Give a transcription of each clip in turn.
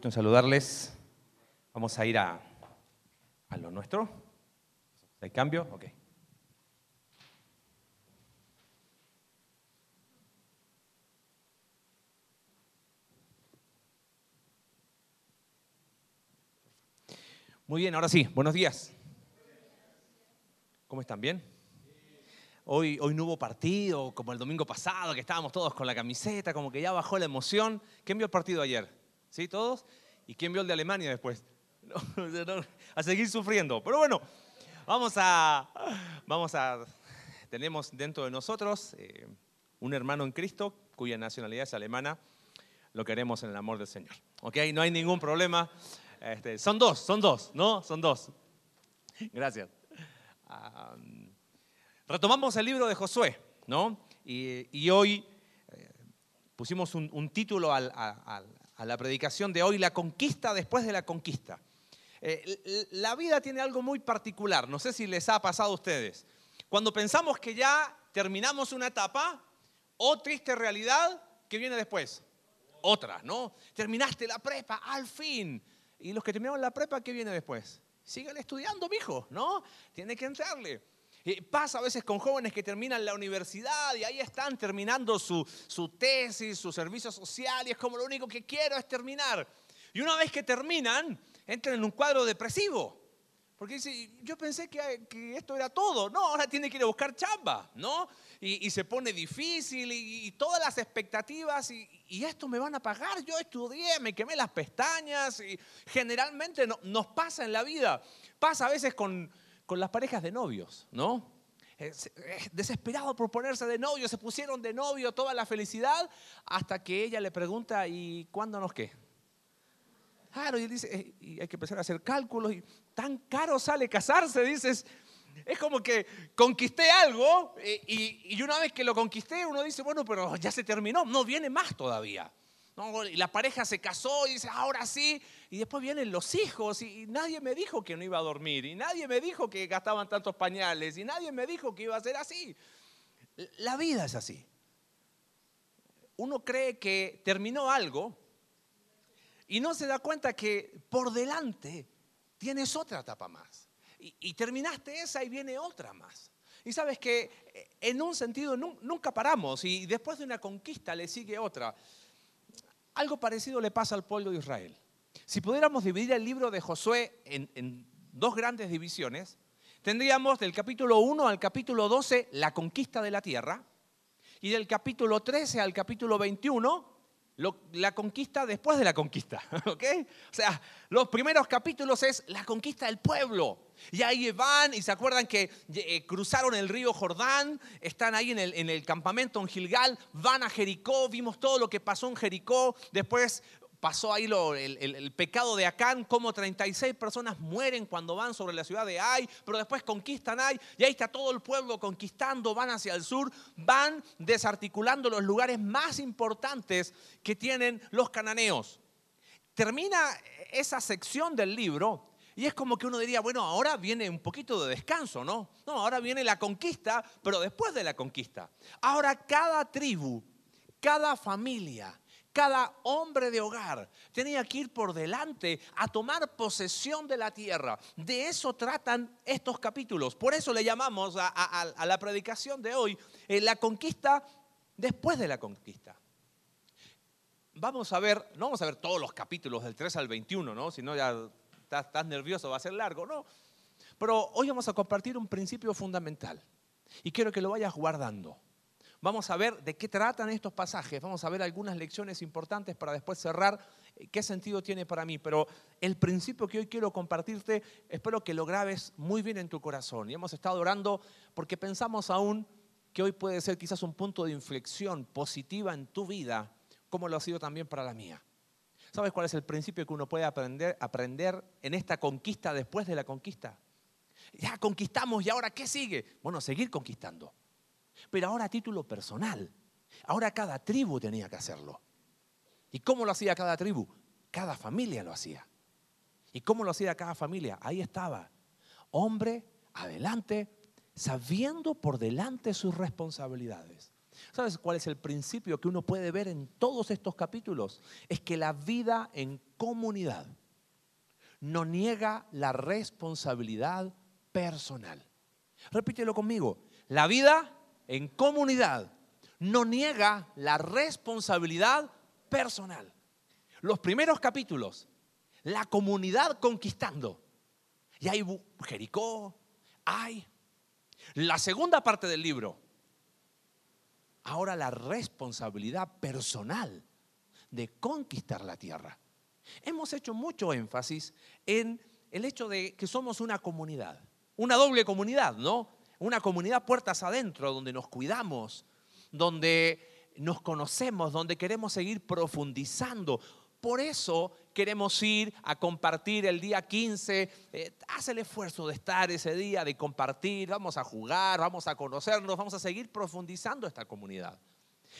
en saludarles. Vamos a ir a, a lo nuestro. ¿Hay cambio? Ok. Muy bien, ahora sí, buenos días. ¿Cómo están? ¿Bien? Hoy, hoy no hubo partido, como el domingo pasado, que estábamos todos con la camiseta, como que ya bajó la emoción. ¿Quién vio el partido ayer? ¿Sí? ¿Todos? ¿Y quién vio el de Alemania después? a seguir sufriendo. Pero bueno, vamos a, vamos a, tenemos dentro de nosotros eh, un hermano en Cristo cuya nacionalidad es alemana. Lo queremos en el amor del Señor. ¿Ok? No hay ningún problema. Este, son dos, son dos, ¿no? Son dos. Gracias. retomamos el libro de Josué, ¿no? Y, hoy eh, pusimos un, título al, a la predicación de hoy, la conquista después de la conquista. Eh, la vida tiene algo muy particular, no sé si les ha pasado a ustedes. Cuando pensamos que ya terminamos una etapa, oh, triste realidad, ¿qué viene después? Otra, ¿no? Terminaste la prepa, al fin. Y los que terminaron la prepa, ¿qué viene después? Sigan estudiando, mijo, ¿no? Tiene que entrarle. Pasa a veces con jóvenes que terminan la universidad y ahí están terminando su, tesis, su servicio social y es como lo único que quiero es terminar. Y una vez que terminan, entran en un cuadro depresivo. Porque dice, yo pensé que, esto era todo. No, ahora tiene que ir a buscar chamba, ¿no? Y, se pone difícil y, todas las expectativas y, esto me van a pagar. Yo estudié, me quemé las pestañas y generalmente no, nos pasa en la vida. Pasa a veces con, con las parejas de novios, ¿no? Desesperado por ponerse de novio, se pusieron de novio toda la felicidad hasta que ella le pregunta, ¿y cuándo nos qué? Claro, y él dice, eh, y hay que empezar a hacer cálculos y tan caro sale casarse, dices, es como que conquisté algo eh, y, y, una vez que lo conquisté uno dice, bueno, pero ya se terminó, no viene más todavía. Y la pareja se casó y dice, ahora sí. Y después vienen los hijos y, nadie me dijo que no iba a dormir. Y nadie me dijo que gastaban tantos pañales. Y nadie me dijo que iba a ser así. La vida es así. Uno cree que terminó algo y no se da cuenta que por delante tienes otra etapa más. Y, terminaste esa y viene otra más. Y sabes que eh, en un sentido nunca paramos y después de una conquista le sigue otra. Algo parecido le pasa al pueblo de Israel. Si pudiéramos dividir el libro de Josué en, dos grandes divisiones, tendríamos del capítulo 1 al capítulo 12 la conquista de la tierra y del capítulo 13 al capítulo 21 la conquista después de la conquista, ¿ok? O sea, los primeros capítulos es la conquista del pueblo. Y ahí van y se acuerdan que eh, cruzaron el río Jordán, están ahí en el campamento en Gilgal, van a Jericó, vimos todo lo que pasó en Jericó, después pasó ahí el, pecado de Acán, como 36 personas mueren cuando van sobre la ciudad de Ai, pero después conquistan Ai, y ahí está todo el pueblo conquistando, van hacia el sur, van desarticulando los lugares más importantes que tienen los cananeos. Termina esa sección del libro y es como que uno diría, bueno, ahora viene un poquito de descanso, ¿no? No, ahora viene la conquista, pero después de la conquista. Ahora cada tribu, cada familia, cada hombre de hogar tenía que ir por delante a tomar posesión de la tierra. De eso tratan estos capítulos. Por eso le llamamos a, la predicación de hoy eh, la conquista después de la conquista. Vamos a ver, no vamos a ver todos los capítulos del 3 al 21, ¿no? Si no ya estás, estás nervioso, va a ser largo, ¿no? Pero hoy vamos a compartir un principio fundamental y quiero que lo vayas guardando. Vamos a ver de qué tratan estos pasajes, vamos a ver algunas lecciones importantes para después cerrar eh, qué sentido tiene para mí. Pero el principio que hoy quiero compartirte, espero que lo grabes muy bien en tu corazón. Y hemos estado orando porque pensamos aún que hoy puede ser quizás un punto de inflexión positiva en tu vida, como lo ha sido también para la mía. ¿Sabes cuál es el principio que uno puede aprender, aprender en esta conquista después de la conquista? Ya conquistamos y ahora ¿qué sigue? Bueno, seguir conquistando pero ahora a título personal. Ahora cada tribu tenía que hacerlo. ¿Y cómo lo hacía cada tribu? Cada familia lo hacía. ¿Y cómo lo hacía cada familia? Ahí estaba. Hombre, adelante, sabiendo por delante sus responsabilidades. ¿Sabes cuál es el principio que uno puede ver en todos estos capítulos? Es que la vida en comunidad no niega la responsabilidad personal. Repítelo conmigo. La vida en comunidad no niega la responsabilidad personal. Los primeros capítulos, la comunidad conquistando. Y hay Jericó, hay. La segunda parte del libro, ahora la responsabilidad personal de conquistar la tierra. Hemos hecho mucho énfasis en el hecho de que somos una comunidad, una doble comunidad, ¿no? Una comunidad puertas adentro, donde nos cuidamos, donde nos conocemos, donde queremos seguir profundizando. Por eso queremos ir a compartir el día 15. Eh, haz el esfuerzo de estar ese día, de compartir. Vamos a jugar, vamos a conocernos, vamos a seguir profundizando esta comunidad.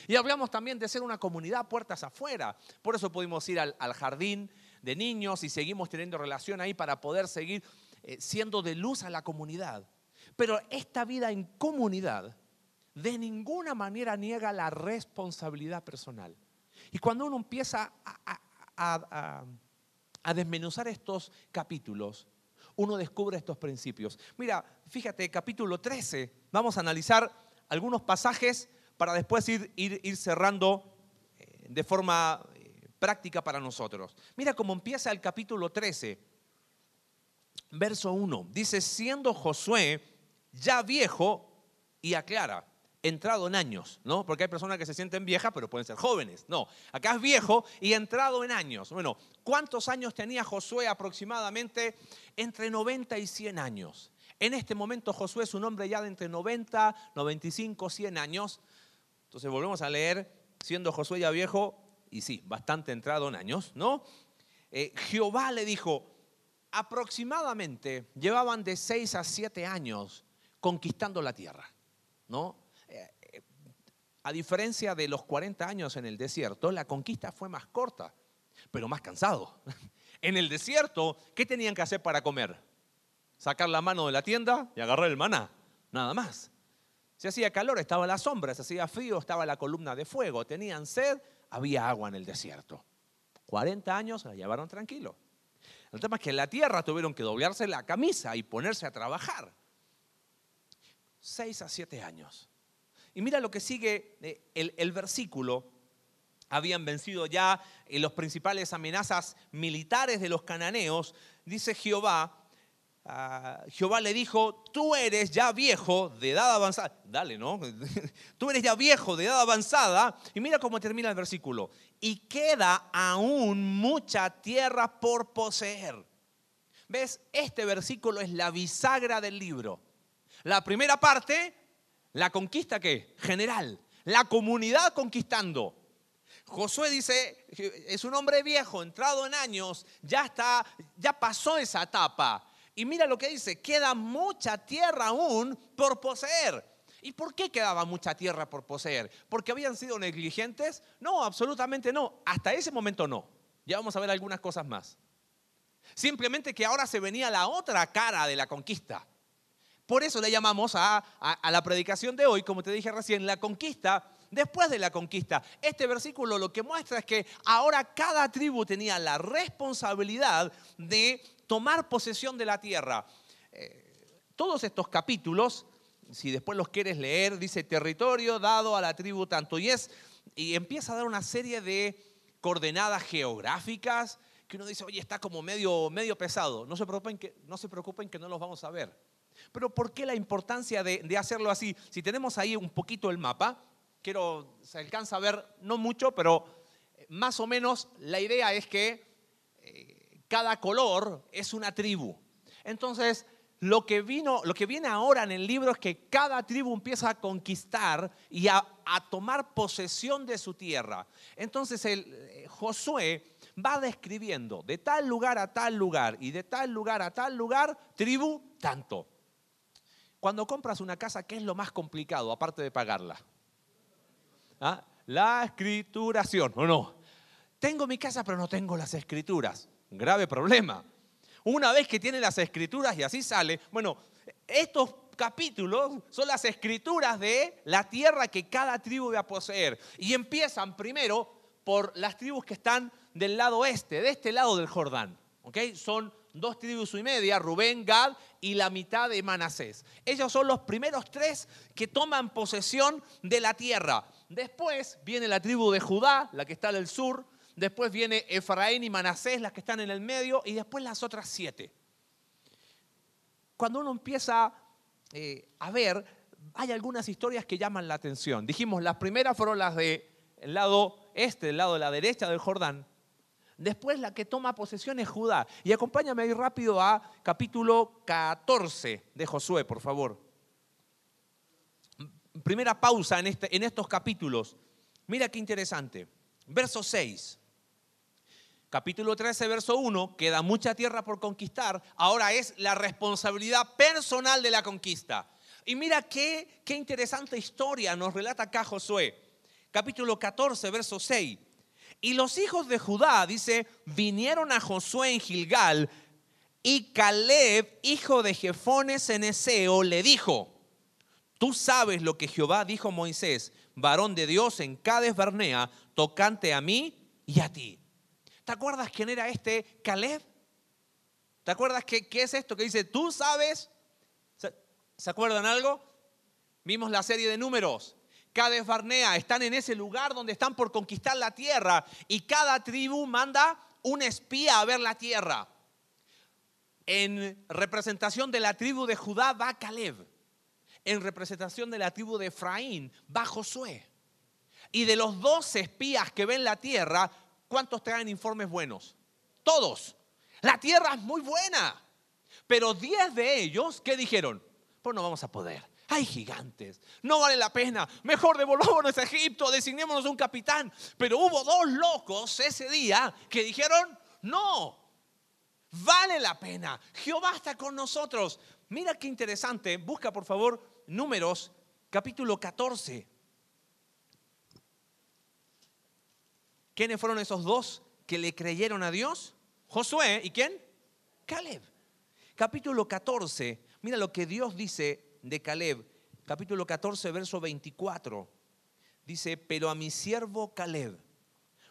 Y hablamos también de ser una comunidad puertas afuera. Por eso pudimos ir al, jardín de niños y seguimos teniendo relación ahí para poder seguir eh, siendo de luz a la comunidad. Pero esta vida en comunidad de ninguna manera niega la responsabilidad personal. Y cuando uno empieza a, desmenuzar estos capítulos, uno descubre estos principios. Mira, fíjate, capítulo 13, vamos a analizar algunos pasajes para después ir, ir, cerrando eh, de forma eh, práctica para nosotros. Mira cómo empieza el capítulo 13, verso 1. Dice, siendo Josué ya viejo y aclara, entrado en años, ¿no? Porque hay personas que se sienten viejas, pero pueden ser jóvenes. No, acá es viejo y entrado en años. Bueno, ¿cuántos años tenía Josué aproximadamente? Entre 90 y 100 años. En este momento Josué es un hombre ya de entre 90, 95, 100 años. Entonces volvemos a leer, siendo Josué ya viejo, y sí, bastante entrado en años, ¿no? Eh, Jehová le dijo, aproximadamente llevaban de 6 a 7 años conquistando la tierra, ¿no? Eh, a diferencia de los 40 años en el desierto, la conquista fue más corta, pero más cansado. En el desierto, ¿qué tenían que hacer para comer? Sacar la mano de la tienda y agarrar el maná, nada más. Si hacía calor, estaba la sombra, si hacía frío, estaba la columna de fuego, tenían sed, había agua en el desierto. 40 años la llevaron tranquilo. El tema es que en la tierra tuvieron que doblarse la camisa y ponerse a trabajar. 6 a 7 años. Y mira lo que sigue eh, el, versículo. Habían vencido ya en las principales amenazas militares de los cananeos. Dice Jehová, Jehová le dijo, tú eres ya viejo de edad avanzada. Dale, ¿no? tú eres ya viejo de edad avanzada. Y mira cómo termina el versículo. Y queda aún mucha tierra por poseer. ¿Ves? Este versículo es la bisagra del libro. La primera parte, la conquista que general, la comunidad conquistando. Josué dice, es un hombre viejo, entrado en años, ya está, ya pasó esa etapa. Y mira lo que dice, queda mucha tierra aún por poseer. ¿Y por qué quedaba mucha tierra por poseer? ¿Porque habían sido negligentes? No, absolutamente no. Hasta ese momento no. Ya vamos a ver algunas cosas más. Simplemente que ahora se venía la otra cara de la conquista. Por eso le llamamos a, la predicación de hoy, como te dije recién, la conquista después de la conquista. Este versículo lo que muestra es que ahora cada tribu tenía la responsabilidad de tomar posesión de la tierra. Eh, todos estos capítulos, si después los quieres leer, dice territorio dado a la tribu tanto y es, y empieza a dar una serie de coordenadas geográficas que uno dice, oye, está como medio, medio pesado. No se, preocupen que, no se preocupen que no los vamos a ver. Pero ¿por qué la importancia de, hacerlo así? Si tenemos ahí un poquito el mapa, quiero, se alcanza a ver, no mucho, pero eh, más o menos la idea es que eh, cada color es una tribu. Entonces, lo que, vino, lo que viene ahora en el libro es que cada tribu empieza a conquistar y a, tomar posesión de su tierra. Entonces, el, eh, Josué va describiendo de tal lugar a tal lugar y de tal lugar a tal lugar, tribu tanto. Cuando compras una casa, ¿qué es lo más complicado aparte de pagarla? ¿Ah? La escrituración, ¿o no? Tengo mi casa, pero no tengo las escrituras grave problema. Una vez que tiene las escrituras y así sale, bueno, estos capítulos son las escrituras de la tierra que cada tribu va a poseer. Y empiezan primero por las tribus que están del lado este, de este lado del Jordán. ¿ok? Son dos tribus y media, Rubén, Gad y la mitad de Manasés. Ellos son los primeros tres que toman posesión de la tierra. Después viene la tribu de Judá, la que está al sur. Después viene Efraín y Manasés, las que están en el medio. Y después las otras siete. Cuando uno empieza eh, a ver, hay algunas historias que llaman la atención. Dijimos, las primeras fueron las del lado este, el lado de la derecha del Jordán. Después la que toma posesión es Judá. Y acompáñame ahí rápido a capítulo 14 de Josué, por favor. Primera pausa en, este, estos capítulos. Mira qué interesante. Verso 6. Capítulo 13, verso 1, queda mucha tierra por conquistar, ahora es la responsabilidad personal de la conquista. Y mira qué, qué interesante historia nos relata acá Josué. Capítulo 14, verso 6. Y los hijos de Judá, dice, vinieron a Josué en Gilgal y Caleb, hijo de Jefones en Eseo, le dijo, tú sabes lo que Jehová dijo a Moisés, varón de Dios en Cades Barnea, tocante a mí y a ti. ¿Te acuerdas quién era este Caleb? ¿Te acuerdas qué, qué es esto que dice, tú sabes? ¿Se, ¿Se acuerdan algo? Vimos la serie de números. Cades Barnea están en ese lugar donde están por conquistar la tierra y cada tribu manda un espía a ver la tierra. En representación de la tribu de Judá va Caleb. En representación de la tribu de Efraín va Josué. Y de los dos espías que ven la tierra, ¿cuántos traen informes buenos? Todos. La tierra es muy buena. Pero diez de ellos, ¿qué dijeron? Pues no vamos a poder. Hay gigantes. No vale la pena. Mejor devolvámonos a Egipto, designémonos un capitán. Pero hubo dos locos ese día que dijeron, no, vale la pena. Jehová está con nosotros. Mira qué interesante. Busca por favor números capítulo 14. ¿Quiénes fueron esos dos que le creyeron a Dios? Josué y quién? Caleb. Capítulo 14. Mira lo que Dios dice de Caleb, capítulo 14, verso 24. Dice, pero a mi siervo Caleb,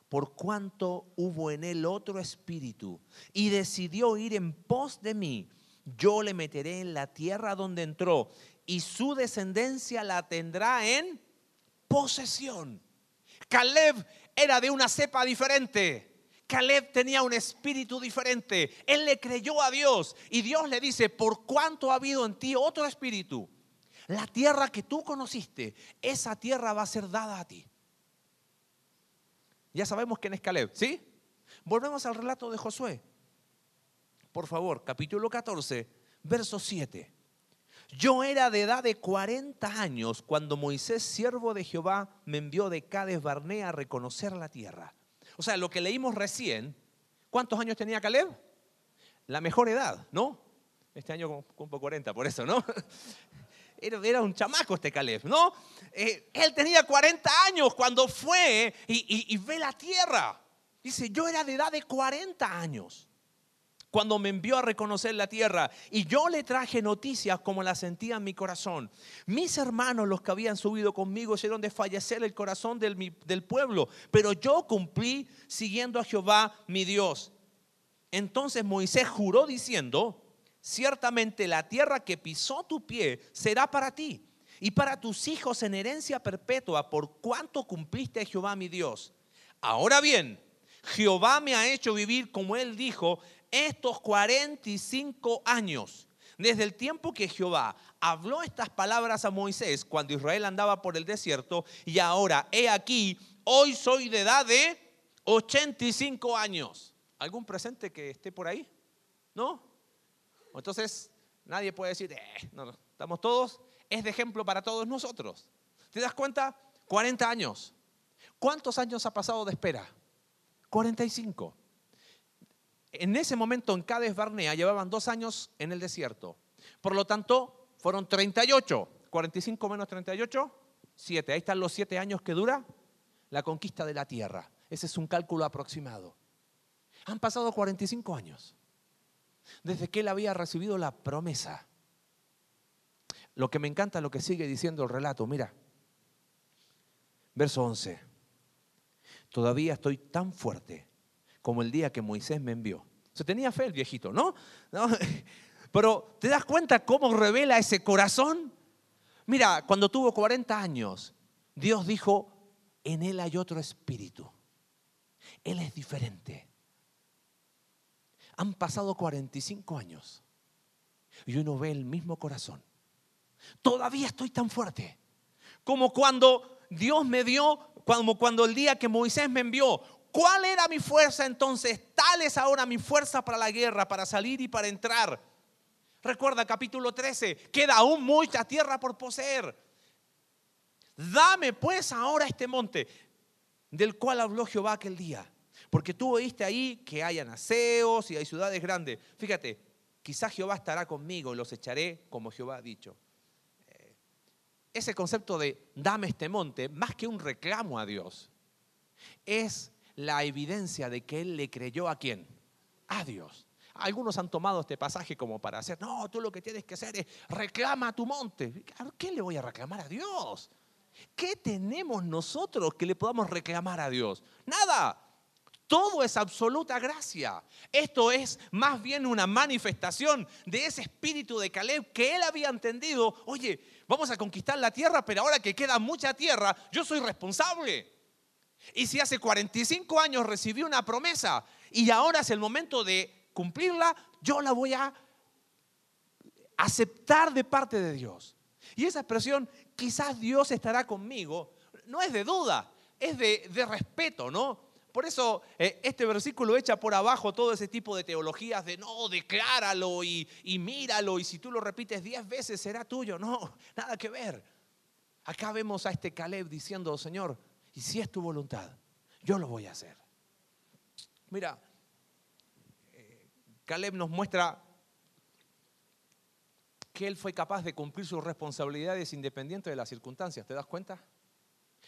por cuanto hubo en él otro espíritu y decidió ir en pos de mí, yo le meteré en la tierra donde entró y su descendencia la tendrá en posesión. Caleb era de una cepa diferente. Caleb tenía un espíritu diferente. Él le creyó a Dios y Dios le dice, por cuanto ha habido en ti otro espíritu, la tierra que tú conociste, esa tierra va a ser dada a ti. Ya sabemos quién es Caleb, ¿sí? Volvemos al relato de Josué. Por favor, capítulo 14, verso 7. Yo era de edad de 40 años cuando Moisés, siervo de Jehová, me envió de Cades Barnea a reconocer la tierra. O sea, lo que leímos recién, ¿cuántos años tenía Caleb? La mejor edad, ¿no? Este año cumplo 40, por eso, ¿no? Era, un chamaco este Caleb, ¿no? Eh, él tenía 40 años cuando fue y, y ve la tierra. Dice, yo era de edad de 40 años cuando me envió a reconocer la tierra y yo le traje noticias como las sentía en mi corazón. Mis hermanos, los que habían subido conmigo, hicieron desfallecer el corazón del, del pueblo, pero yo cumplí siguiendo a Jehová mi Dios. Entonces Moisés juró diciendo, ciertamente la tierra que pisó tu pie será para ti y para tus hijos en herencia perpetua por cuanto cumpliste a Jehová mi Dios. Ahora bien, Jehová me ha hecho vivir como él dijo estos 45 años, desde el tiempo que Jehová habló estas palabras a Moisés cuando Israel andaba por el desierto, y ahora, he aquí, hoy soy de edad de 85 años. ¿Algún presente que esté por ahí? ¿No? Entonces, nadie puede decir, eh, no, no, estamos todos, es de ejemplo para todos nosotros. ¿Te das cuenta? 40 años. ¿Cuántos años ha pasado de espera? 45 en ese momento en Cades Barnea llevaban dos años en el desierto. Por lo tanto, fueron 38. 45 menos 38, 7. Ahí están los 7 años que dura la conquista de la tierra. Ese es un cálculo aproximado. Han pasado 45 años desde que él había recibido la promesa. lo que me encanta, lo que sigue diciendo el relato, mira, verso 11, todavía estoy tan fuerte como el día que Moisés me envió. Se tenía fe el viejito, ¿no? ¿no? Pero ¿te das cuenta cómo revela ese corazón? Mira, cuando tuvo 40 años, Dios dijo, en él hay otro espíritu. Él es diferente. Han pasado 45 años y uno ve el mismo corazón. Todavía estoy tan fuerte como cuando Dios me dio, como cuando el día que Moisés me envió. ¿Cuál era mi fuerza entonces? Tal es ahora mi fuerza para la guerra, para salir y para entrar. Recuerda capítulo 13, queda aún mucha tierra por poseer. Dame pues ahora este monte del cual habló Jehová aquel día. Porque tú oíste ahí que hay anaseos y hay ciudades grandes. Fíjate, quizás Jehová estará conmigo y los echaré como Jehová ha dicho. Eh, ese concepto de dame este monte, más que un reclamo a Dios, es la evidencia de que Él le creyó a quién? A Dios. Algunos han tomado este pasaje como para hacer, no, tú lo que tienes que hacer es reclama tu monte. ¿A qué le voy a reclamar a Dios? ¿Qué tenemos nosotros que le podamos reclamar a Dios? Nada. Todo es absoluta gracia. Esto es más bien una manifestación de ese espíritu de Caleb que él había entendido. Oye, vamos a conquistar la tierra, pero ahora que queda mucha tierra, yo soy responsable. Y si hace 45 años recibí una promesa y ahora es el momento de cumplirla, yo la voy a aceptar de parte de Dios. Y esa expresión, quizás Dios estará conmigo, no es de duda, es de, respeto, ¿no? Por eso eh, este versículo echa por abajo todo ese tipo de teologías de no, decláralo y, y míralo y si tú lo repites diez veces será tuyo. No, nada que ver. Acá vemos a este Caleb diciendo, Señor, y si es tu voluntad, yo lo voy a hacer. Mira, Caleb nos muestra que él fue capaz de cumplir sus responsabilidades independientes de las circunstancias. ¿Te das cuenta?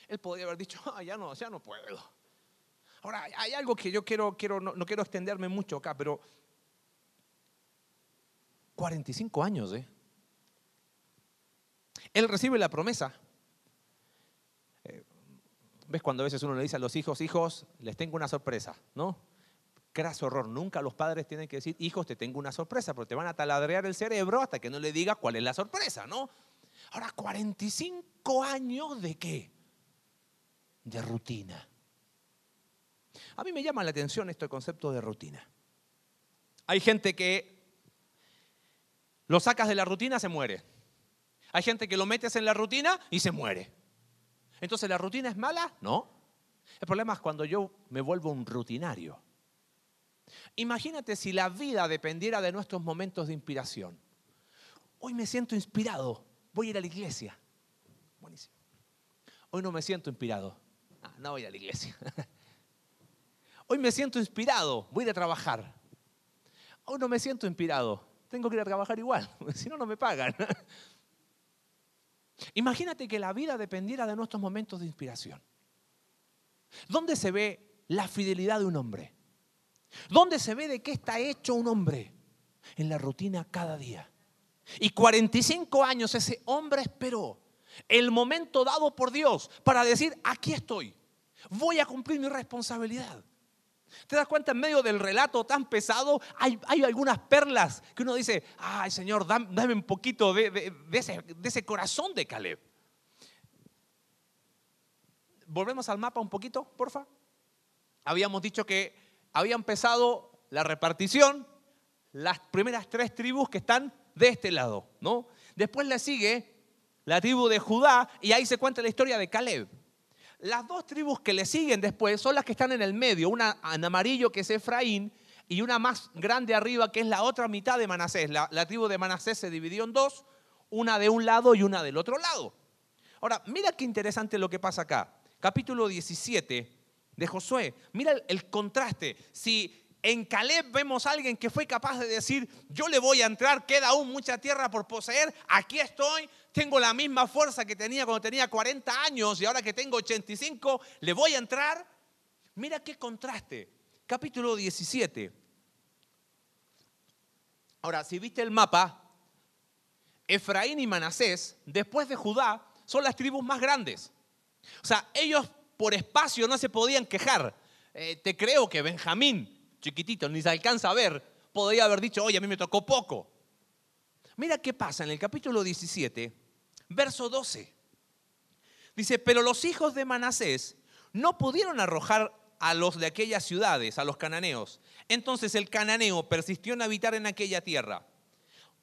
Él podría haber dicho, ah, ya no, ya no puedo. Ahora, hay algo que yo quiero, quiero no, quiero extenderme mucho acá, pero 45 años, ¿eh? Él recibe la promesa. ¿Ves cuando a veces uno le dice a los hijos, hijos, les tengo una sorpresa, ¿no? craso horror. Nunca los padres tienen que decir, hijos, te tengo una sorpresa, porque te van a taladrear el cerebro hasta que no le digas cuál es la sorpresa, ¿no? Ahora, 45 años de qué? De rutina. A mí me llama la atención este concepto de rutina. Hay gente que lo sacas de la rutina, se muere. Hay gente que lo metes en la rutina y se muere. Entonces, ¿la rutina es mala? No. El problema es cuando yo me vuelvo un rutinario. Imagínate si la vida dependiera de nuestros momentos de inspiración. Hoy me siento inspirado, voy a ir a la iglesia. Buenísimo. Hoy no me siento inspirado. Ah, no voy a la iglesia. Hoy me siento inspirado, voy a ir a trabajar. Hoy no me siento inspirado, tengo que ir a trabajar igual, si no, no me pagan. Imagínate que la vida dependiera de nuestros momentos de inspiración. ¿Dónde se ve la fidelidad de un hombre? ¿Dónde se ve de qué está hecho un hombre? En la rutina cada día. Y 45 años ese hombre esperó el momento dado por Dios para decir, aquí estoy, voy a cumplir mi responsabilidad. ¿Te das cuenta? En medio del relato tan pesado hay, algunas perlas que uno dice, ay Señor, dame, un poquito de, ese, corazón de Caleb. Volvemos al mapa un poquito, porfa. Habíamos dicho que había empezado la repartición, las primeras tres tribus que están de este lado, ¿no? Después le sigue la tribu de Judá y ahí se cuenta la historia de Caleb. Las dos tribus que le siguen después son las que están en el medio, una en amarillo que es Efraín y una más grande arriba que es la otra mitad de Manasés. La, tribu de Manasés se dividió en dos, una de un lado y una del otro lado. Ahora, mira qué interesante lo que pasa acá. Capítulo 17, de Josué. Mira el, contraste. Si en Caleb vemos a alguien que fue capaz de decir, yo le voy a entrar, queda aún mucha tierra por poseer, aquí estoy, tengo la misma fuerza que tenía cuando tenía 40 años y ahora que tengo 85, le voy a entrar. Mira qué contraste. Capítulo 17. Ahora, si viste el mapa, Efraín y Manasés, después de Judá, son las tribus más grandes. O sea, ellos por espacio no se podían quejar. Eh, te creo que Benjamín, chiquitito, ni se alcanza a ver, podría haber dicho, oye, a mí me tocó poco. Mira qué pasa en el capítulo 17, verso 12. Dice, pero los hijos de Manasés no pudieron arrojar a los de aquellas ciudades, a los cananeos. Entonces el cananeo persistió en habitar en aquella tierra.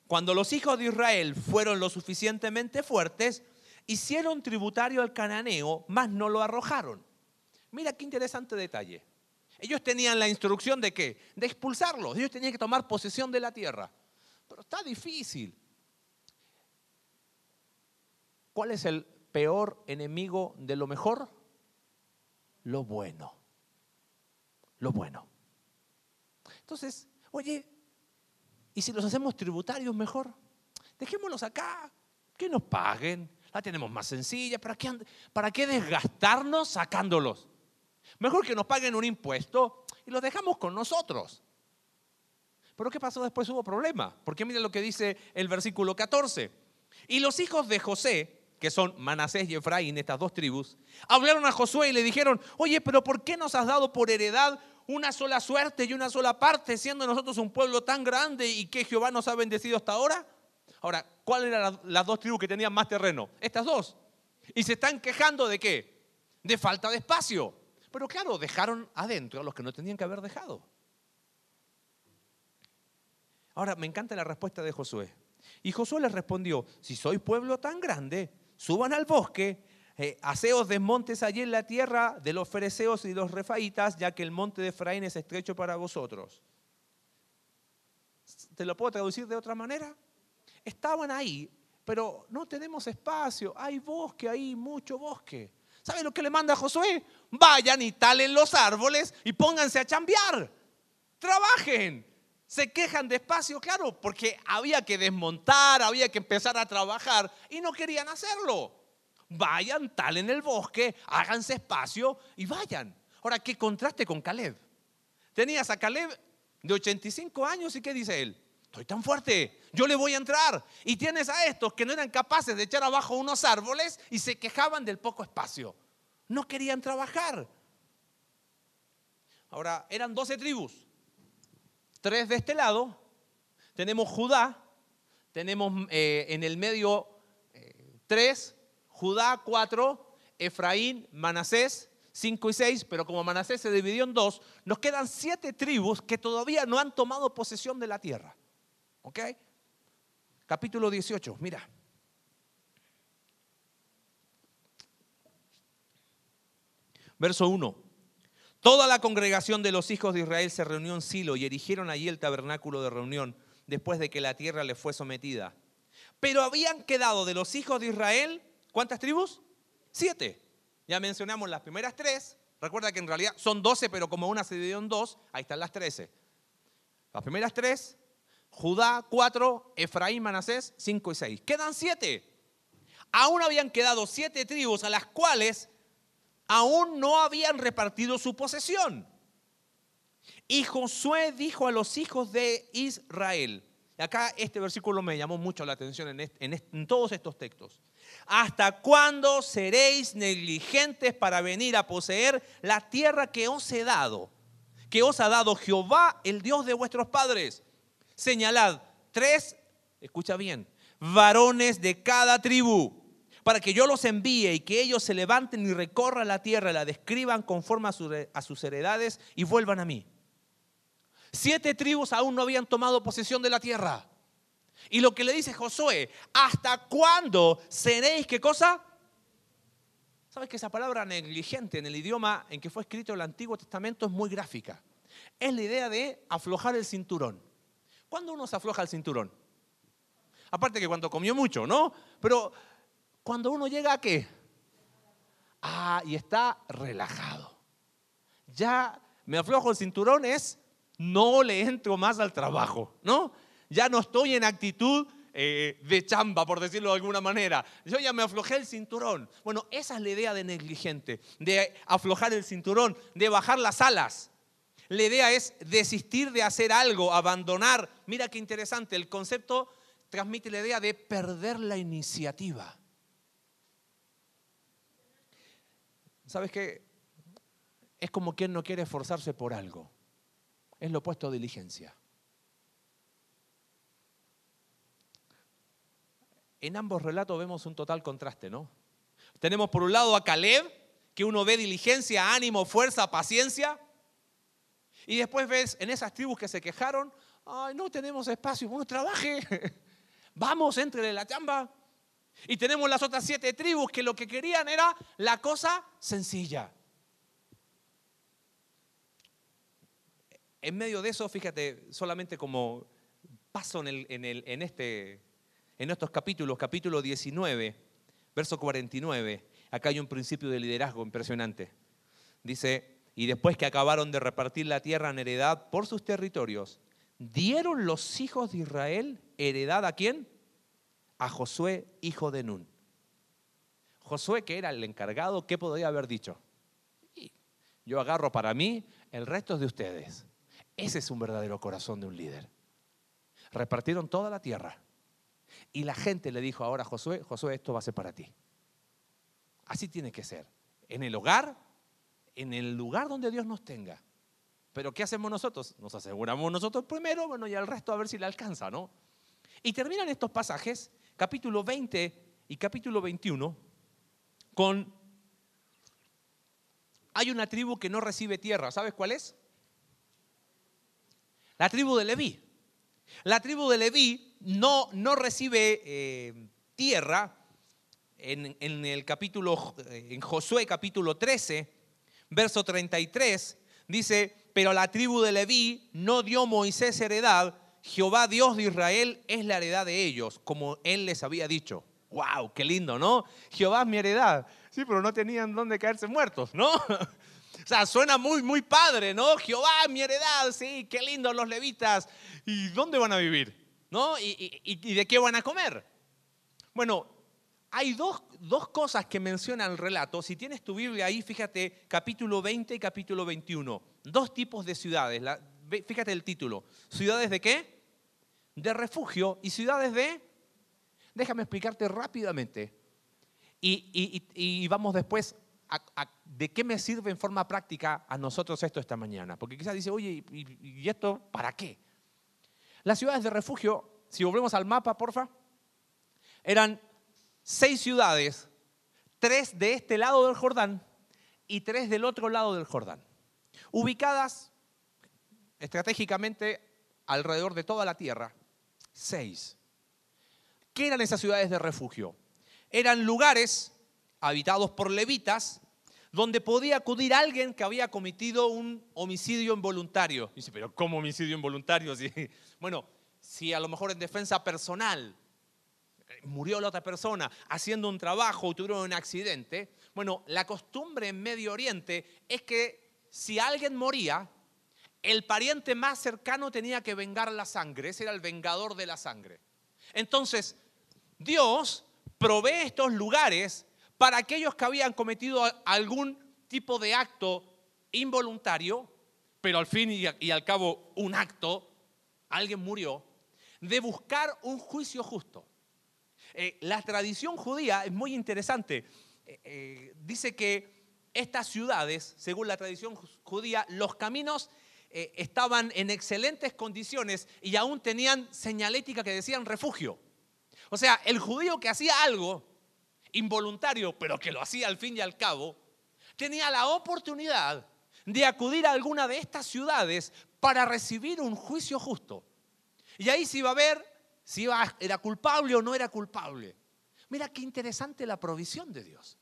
Cuando los hijos de Israel fueron lo suficientemente fuertes, hicieron tributario al cananeo, mas no lo arrojaron. Mira qué interesante detalle. Ellos tenían la instrucción de qué? De expulsarlos. Ellos tenían que tomar posesión de la tierra. Pero está difícil. ¿Cuál es el peor enemigo de lo mejor? Lo bueno. Lo bueno. Entonces, oye, y si los hacemos tributarios mejor, dejémoslos acá, que nos paguen, la tenemos más sencilla, ¿para qué, ¿para qué desgastarnos sacándolos? Mejor que nos paguen un impuesto y los dejamos con nosotros. Pero ¿qué pasó después? Hubo problema. Porque mira lo que dice el versículo 14. Y los hijos de José, que son Manasés y Efraín, estas dos tribus, hablaron a Josué y le dijeron, oye, pero ¿por qué nos has dado por heredad una sola suerte y una sola parte, siendo nosotros un pueblo tan grande y que Jehová nos ha bendecido hasta ahora? Ahora, ¿cuáles eran las dos tribus que tenían más terreno? Estas dos. Y se están quejando de qué? De falta de espacio. Pero claro, dejaron adentro a los que no tenían que haber dejado. Ahora, me encanta la respuesta de Josué. Y Josué les respondió, si soy pueblo tan grande, suban al bosque eh, haceos desmontes allí en la tierra de los fereceos y los refaitas, ya que el monte de Efraín es estrecho para vosotros. ¿Te lo puedo traducir de otra manera? Estaban ahí, pero no tenemos espacio, hay bosque ahí, mucho bosque. ¿Sabe lo que le manda a Josué? Vayan y talen los árboles y pónganse a chambear. Trabajen. Se quejan de espacio, claro, porque había que desmontar, había que empezar a trabajar y no querían hacerlo vayan, tal en el bosque, háganse espacio y vayan. Ahora, ¿qué contraste con Caleb? Tenías a Caleb de 85 años y ¿qué dice él? Estoy tan fuerte, yo le voy a entrar. Y tienes a estos que no eran capaces de echar abajo unos árboles y se quejaban del poco espacio. No querían trabajar. Ahora, eran 12 tribus. Tres de este lado. Tenemos Judá. Tenemos eh, en el medio eh, tres Judá 4, Efraín, Manasés 5 y 6, pero como Manasés se dividió en dos, nos quedan siete tribus que todavía no han tomado posesión de la tierra. ¿Ok? Capítulo 18, mira. Verso 1. Toda la congregación de los hijos de Israel se reunió en Silo y erigieron allí el tabernáculo de reunión después de que la tierra le fue sometida. Pero habían quedado de los hijos de Israel ¿Cuántas tribus? Siete. Ya mencionamos las primeras tres. Recuerda que en realidad son doce, pero como una se dividió en dos, ahí están las trece. Las primeras tres, Judá cuatro, Efraín, Manasés cinco y seis. Quedan siete. Aún habían quedado siete tribus a las cuales aún no habían repartido su posesión. Y Josué dijo a los hijos de Israel, y acá este versículo me llamó mucho la atención en, en todos estos textos. ¿Hasta cuándo seréis negligentes para venir a poseer la tierra que os he dado? Que os ha dado Jehová, el Dios de vuestros padres. Señalad tres, escucha bien, varones de cada tribu, para que yo los envíe y que ellos se levanten y recorran la tierra, la describan conforme a, sus heredades y vuelvan a mí. Siete tribus aún no habían tomado posesión de la tierra. Y lo que le dice Josué, ¿hasta cuándo seréis qué cosa? ¿Sabes que esa palabra negligente en el idioma en que fue escrito el Antiguo Testamento es muy gráfica? Es la idea de aflojar el cinturón. ¿Cuándo uno se afloja el cinturón? Aparte que cuando comió mucho, ¿no? Pero cuando uno llega a qué? Ah, y está relajado. Ya me aflojo el cinturón es no le entro más al trabajo, ¿no? ya no estoy en actitud eh, de chamba, por decirlo de alguna manera. Yo ya me aflojé el cinturón. Bueno, esa es la idea de negligente, de aflojar el cinturón, de bajar las alas. La idea es desistir de hacer algo, abandonar. Mira qué interesante, el concepto transmite la idea de perder la iniciativa. ¿Sabes qué? Es como quien no quiere esforzarse por algo. Es lo opuesto a diligencia. En ambos relatos vemos un total contraste, ¿no? Tenemos por un lado a Caleb, que uno ve diligencia, ánimo, fuerza, paciencia. Y después ves en esas tribus que se quejaron, ay, no tenemos espacio, bueno, trabaje. Vamos, entre la chamba. Y tenemos las otras siete tribus que lo que querían era la cosa sencilla. En medio de eso, fíjate, solamente como paso en, el, en, el, en, este, en estos capítulos, capítulo 19, verso 49, acá hay un principio de liderazgo impresionante. Dice, y después que acabaron de repartir la tierra en heredad por sus territorios, dieron los hijos de Israel heredad a quién? a Josué, hijo de Nun. Josué, que era el encargado, ¿qué podría haber dicho? Yo agarro para mí, el resto es de ustedes. Ese es un verdadero corazón de un líder. Repartieron toda la tierra. Y la gente le dijo ahora a Josué, Josué, esto va a ser para ti. Así tiene que ser. En el hogar, en el lugar donde Dios nos tenga. Pero ¿qué hacemos nosotros? Nos aseguramos nosotros primero, bueno, y al resto a ver si le alcanza, ¿no? Y terminan estos pasajes capítulo 20 y capítulo 21 con... Hay una tribu que no recibe tierra, ¿sabes cuál es? La tribu de Leví. La tribu de Leví no, no recibe eh, tierra en, en, el capítulo, eh, en Josué capítulo 13, verso 33, dice, pero la tribu de Leví no dio Moisés heredad Jehová Dios de Israel es la heredad de ellos, como él les había dicho. ¡Wow! ¡Qué lindo, ¿no? Jehová es mi heredad. Sí, pero no tenían dónde caerse muertos, ¿no? O sea, suena muy, muy padre, ¿no? Jehová mi heredad, sí, qué lindo los levitas. ¿Y dónde van a vivir? ¿No? ¿Y, de qué van a comer? Bueno, hay dos, dos, cosas que menciona el relato. Si tienes tu Biblia ahí, fíjate, capítulo 20 y capítulo 21. Dos tipos de ciudades. fíjate el título. ¿Ciudades de qué? de refugio y ciudades de... Déjame explicarte rápidamente. Y, vamos después a, de qué me sirve en forma práctica a nosotros esto esta mañana. Porque quizás dice, oye, ¿y, esto para qué? Las ciudades de refugio, si volvemos al mapa, porfa, eran seis ciudades, tres de este lado del Jordán y tres del otro lado del Jordán, ubicadas estratégicamente alrededor de toda la tierra seis. ¿Qué eran esas ciudades de refugio? Eran lugares habitados por levitas donde podía acudir alguien que había cometido un homicidio involuntario. Dice, pero ¿cómo homicidio involuntario? Bueno, si a lo mejor en defensa personal murió la otra persona haciendo un trabajo o tuvieron un accidente, bueno, la costumbre en Medio Oriente es que si alguien moría, el pariente más cercano tenía que vengar la sangre, ese era el vengador de la sangre. Entonces, Dios provee estos lugares para aquellos que habían cometido algún tipo de acto involuntario, pero al fin y al cabo un acto, alguien murió, de buscar un juicio justo. Eh, la tradición judía es muy interesante. Eh, eh, dice que estas ciudades, según la tradición judía, los caminos estaban en excelentes condiciones y aún tenían señalética que decían refugio. O sea, el judío que hacía algo involuntario, pero que lo hacía al fin y al cabo, tenía la oportunidad de acudir a alguna de estas ciudades para recibir un juicio justo. Y ahí se iba a ver si era culpable o no era culpable. Mira qué interesante la provisión de Dios.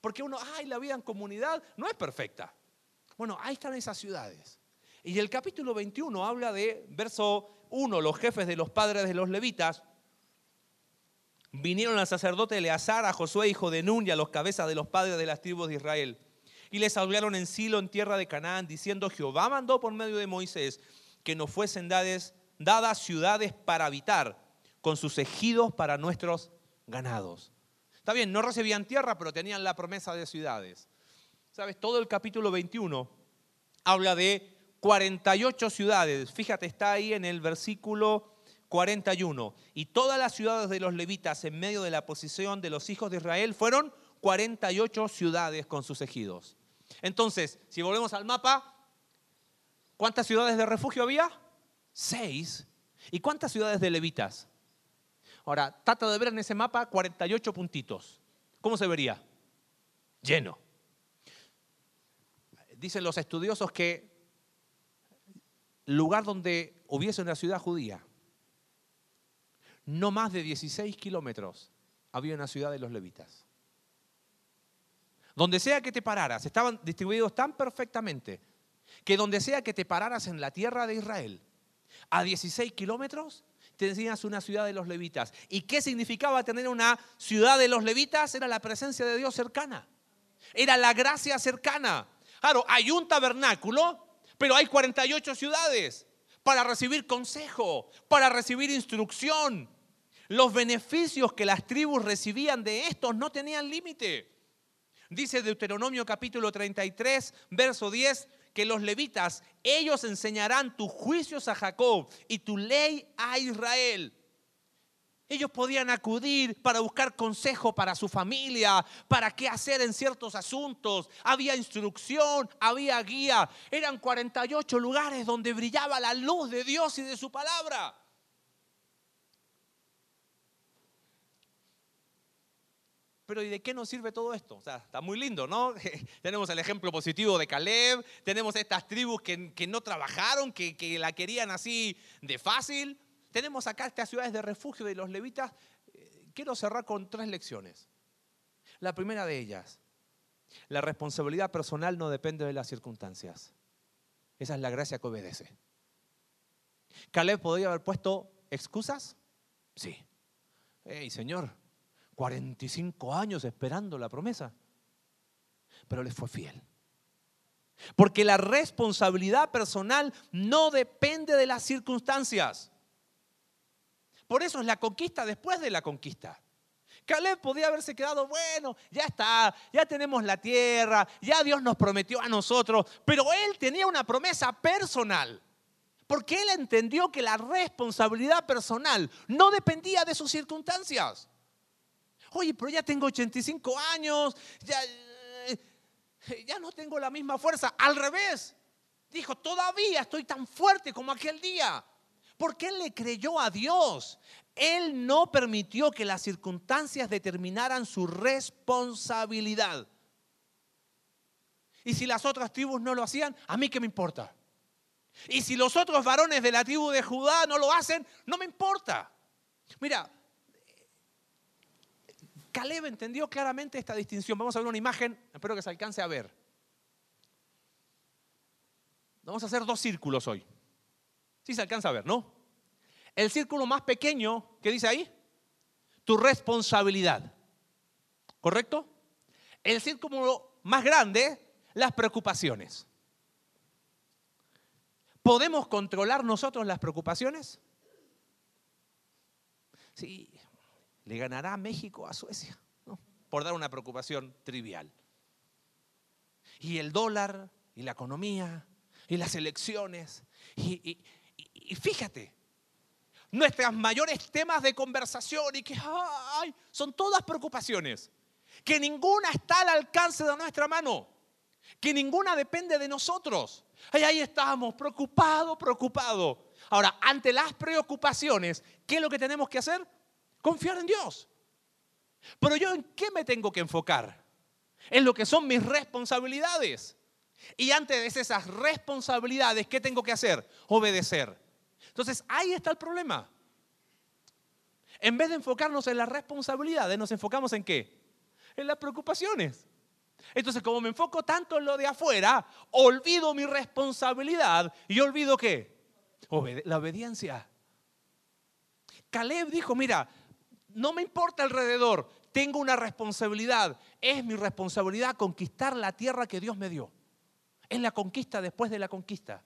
Porque uno, ay, la vida en comunidad no es perfecta. Bueno, ahí están esas ciudades. Y el capítulo 21 habla de, verso 1, los jefes de los padres de los levitas vinieron al sacerdote Eleazar, a Josué, hijo de Nun, y a los cabezas de los padres de las tribus de Israel. Y les hablaron en Silo, en tierra de Canaán, diciendo, Jehová mandó por medio de Moisés que nos fuesen dadas, dadas ciudades para habitar, con sus ejidos para nuestros ganados. Está bien, no recibían tierra, pero tenían la promesa de ciudades. ¿Sabes? Todo el capítulo 21 habla de 48 ciudades. Fíjate, está ahí en el versículo 41. Y todas las ciudades de los levitas en medio de la posición de los hijos de Israel fueron 48 ciudades con sus ejidos. Entonces, si volvemos al mapa, ¿cuántas ciudades de refugio había? Seis. ¿Y cuántas ciudades de levitas? Ahora, trata de ver en ese mapa 48 puntitos. ¿Cómo se vería? Lleno. Dicen los estudiosos que lugar donde hubiese una ciudad judía, no más de 16 kilómetros había una ciudad de los levitas. Donde sea que te pararas, estaban distribuidos tan perfectamente que donde sea que te pararas en la tierra de Israel, a 16 kilómetros tenías una ciudad de los levitas. ¿Y qué significaba tener una ciudad de los levitas? Era la presencia de Dios cercana. Era la gracia cercana. Claro, hay un tabernáculo, pero hay 48 ciudades para recibir consejo, para recibir instrucción. Los beneficios que las tribus recibían de estos no tenían límite. Dice Deuteronomio capítulo 33, verso 10, que los levitas, ellos enseñarán tus juicios a Jacob y tu ley a Israel. Ellos podían acudir para buscar consejo para su familia, para qué hacer en ciertos asuntos. Había instrucción, había guía. Eran 48 lugares donde brillaba la luz de Dios y de su palabra. Pero ¿y de qué nos sirve todo esto? O sea, está muy lindo, ¿no? tenemos el ejemplo positivo de Caleb, tenemos estas tribus que, no trabajaron, que, que, la querían así de fácil. Tenemos acá estas ciudades de refugio de los levitas. Eh, quiero cerrar con tres lecciones. La primera de ellas, la responsabilidad personal no depende de las circunstancias. Esa es la gracia que obedece. Caleb podría haber puesto excusas. Sí. Hey, Señor, 45 años esperando la promesa, pero le fue fiel. Porque la responsabilidad personal no depende de las circunstancias. Por eso es la conquista después de la conquista. Caleb podía haberse quedado, bueno, ya está, ya tenemos la tierra, ya Dios nos prometió a nosotros, pero él tenía una promesa personal. Porque él entendió que la responsabilidad personal no dependía de sus circunstancias oye, pero ya tengo 85 años, ya, eh, ya no tengo la misma fuerza. Al revés, dijo, todavía estoy tan fuerte como aquel día. Porque él le creyó a Dios. Él no permitió que las circunstancias determinaran su responsabilidad. Y si las otras tribus no lo hacían, a mí qué me importa. Y si los otros varones de la tribu de Judá no lo hacen, no me importa. Mira, Caleb entendió claramente esta distinción. Vamos a ver una imagen, espero que se alcance a ver. Vamos a hacer dos círculos hoy. Sí se alcanza a ver, ¿no? El círculo más pequeño, ¿qué dice ahí? Tu responsabilidad. ¿Correcto? El círculo más grande, las preocupaciones. ¿Podemos controlar nosotros las preocupaciones? Sí, ¿Le ganará México a Suecia? por dar una preocupación trivial. Y el dólar, y la economía, y las elecciones. Y, fíjate, nuestros mayores temas de conversación y que son todas preocupaciones, que ninguna está al alcance de nuestra mano, que ninguna depende de nosotros. Ahí, ahí estamos, preocupados, preocupados. Ahora, ante las preocupaciones, ¿qué es lo que tenemos que hacer? Confiar en Dios. Pero yo en qué me tengo que enfocar? En lo que son mis responsabilidades. Y antes de esas responsabilidades, ¿qué tengo que hacer? Obedecer. Entonces, ahí está el problema. En vez de enfocarnos en las responsabilidades, nos enfocamos en qué? En las preocupaciones. Entonces, como me enfoco tanto en lo de afuera, olvido mi responsabilidad y olvido qué? la obediencia. Caleb dijo, mira, no me importa alrededor, tengo una responsabilidad. Es mi responsabilidad conquistar la tierra que Dios me dio. Es la conquista después de la conquista.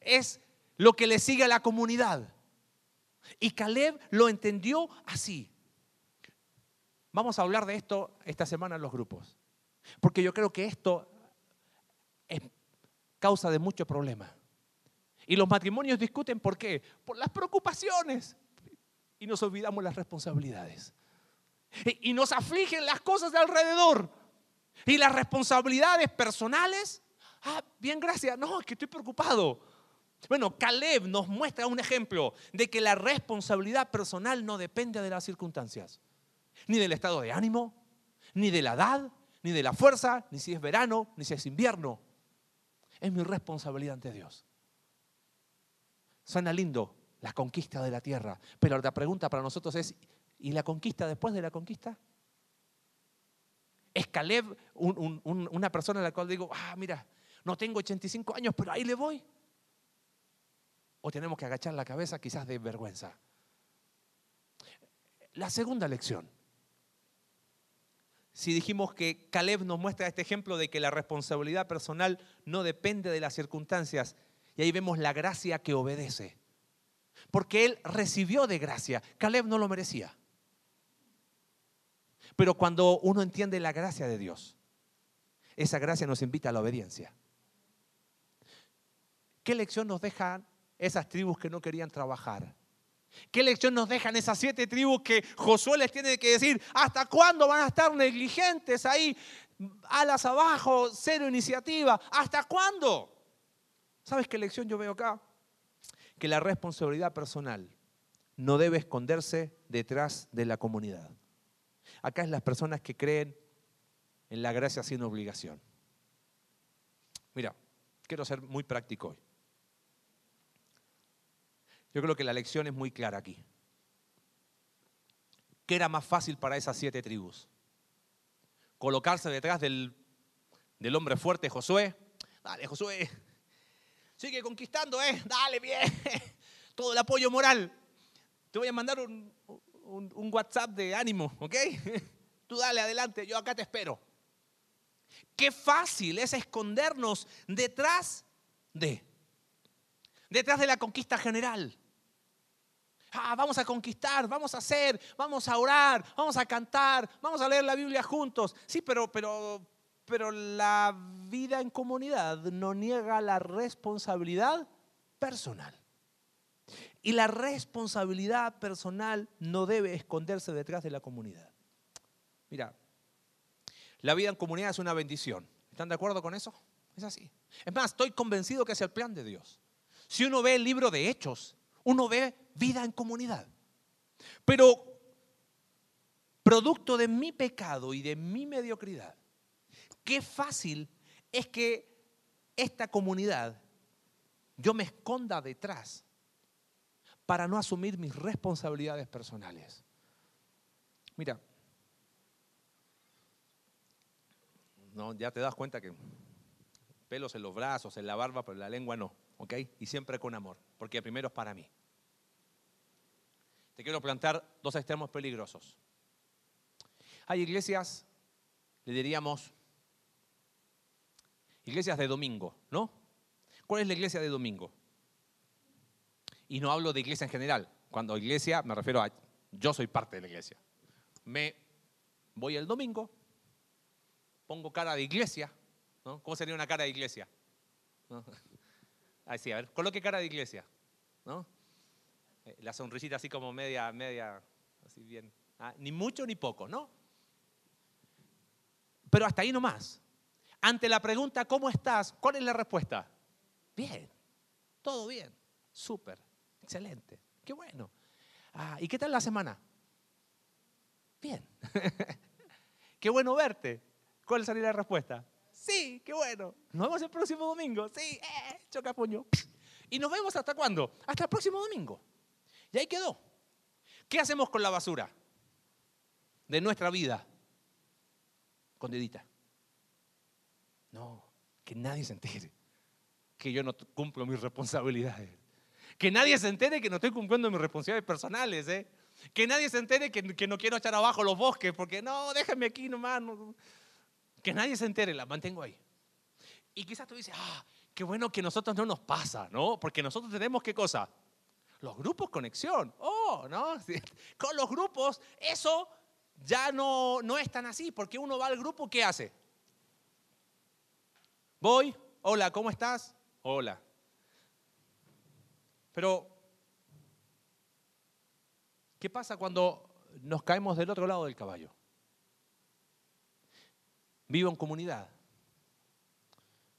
Es lo que le sigue a la comunidad. Y Caleb lo entendió así. Vamos a hablar de esto esta semana en los grupos. Porque yo creo que esto es causa de mucho problema. Y los matrimonios discuten por qué? Por las preocupaciones. Y nos olvidamos las responsabilidades. Y nos afligen las cosas de alrededor. Y las responsabilidades personales. Ah, bien, gracias. No, es que estoy preocupado. Bueno, Caleb nos muestra un ejemplo de que la responsabilidad personal no depende de las circunstancias, ni del estado de ánimo, ni de la edad, ni de la fuerza, ni si es verano, ni si es invierno. Es mi responsabilidad ante Dios. Suena lindo la conquista de la tierra, pero la pregunta para nosotros es, ¿y la conquista después de la conquista? ¿Es Caleb una persona a la cual digo, ah, mira, no tengo 85 años, pero ahí le voy? ¿O tenemos que agachar la cabeza quizás de vergüenza? La segunda lección. Si dijimos que Caleb nos muestra este ejemplo de que la responsabilidad personal no depende de las circunstancias, y ahí vemos la gracia que obedece. Porque él recibió de gracia. Caleb no lo merecía. Pero cuando uno entiende la gracia de Dios, esa gracia nos invita a la obediencia. ¿Qué lección nos dejan esas tribus que no querían trabajar? ¿Qué lección nos dejan esas siete tribus que Josué les tiene que decir, ¿hasta cuándo van a estar negligentes ahí, alas abajo, cero iniciativa? ¿Hasta cuándo? ¿Sabes qué lección yo veo acá? Que la responsabilidad personal no debe esconderse detrás de la comunidad. Acá es las personas que creen en la gracia sin obligación. Mira, quiero ser muy práctico hoy. Yo creo que la lección es muy clara aquí. ¿Qué era más fácil para esas siete tribus? Colocarse detrás del, del hombre fuerte Josué. Dale, Josué, Sigue conquistando, ¿eh? Dale, bien. Todo el apoyo moral. Te voy a mandar un, WhatsApp de ánimo, ¿ok? Tú dale adelante, yo acá te espero. Qué fácil es escondernos detrás de, detrás de la conquista general. Ah, vamos a conquistar, vamos a hacer, vamos a orar, vamos a cantar, vamos a leer la Biblia juntos. Sí, pero, pero, pero la vida en comunidad no niega la responsabilidad personal. Y la responsabilidad personal no debe esconderse detrás de la comunidad. Mira, la vida en comunidad es una bendición. ¿Están de acuerdo con eso? Es así. Es más, estoy convencido que es el plan de Dios. Si uno ve el libro de Hechos, uno ve vida en comunidad. Pero producto de mi pecado y de mi mediocridad, Qué fácil es que esta comunidad yo me esconda detrás para no asumir mis responsabilidades personales. Mira, no, ya te das cuenta que pelos en los brazos, en la barba, pero en la lengua no, ¿ok? Y siempre con amor, porque primero es para mí. Te quiero plantear dos extremos peligrosos. Hay iglesias, le diríamos, Iglesias de domingo, ¿no? ¿Cuál es la iglesia de domingo? Y no hablo de iglesia en general. Cuando iglesia me refiero a yo soy parte de la iglesia. Me voy el domingo, pongo cara de iglesia, ¿no? ¿Cómo sería una cara de iglesia? Así, a ver, coloque cara de iglesia, ¿no? Eh, la sonrisita así como media, media, así bien. Ah, ni mucho ni poco, ¿no? Pero hasta ahí nomás. Ante la pregunta, ¿cómo estás? ¿Cuál es la respuesta? Bien, todo bien, súper, excelente, qué bueno. Ah, ¿Y qué tal la semana? Bien, qué bueno verte. ¿Cuál sería la respuesta? Sí, qué bueno. Nos vemos el próximo domingo. Sí, eh, choca puño. ¿Y nos vemos hasta cuándo? Hasta el próximo domingo. Y ahí quedó. ¿Qué hacemos con la basura de nuestra vida? Condidita. No, que nadie se entere que yo no cumplo mis responsabilidades. Que nadie se entere que no estoy cumpliendo mis responsabilidades personales. ¿eh? Que nadie se entere que, no quiero echar abajo los bosques porque no, déjame aquí nomás. Que nadie se entere, la mantengo ahí. Y quizás tú dices, ah, qué bueno que a nosotros no nos pasa, ¿no? Porque nosotros tenemos qué cosa? Los grupos conexión. Oh, ¿no? Con los grupos eso ya no, no es tan así, porque uno va al grupo, ¿qué hace? Voy, hola, ¿cómo estás? Hola. Pero, ¿qué pasa cuando nos caemos del otro lado del caballo? Vivo en comunidad.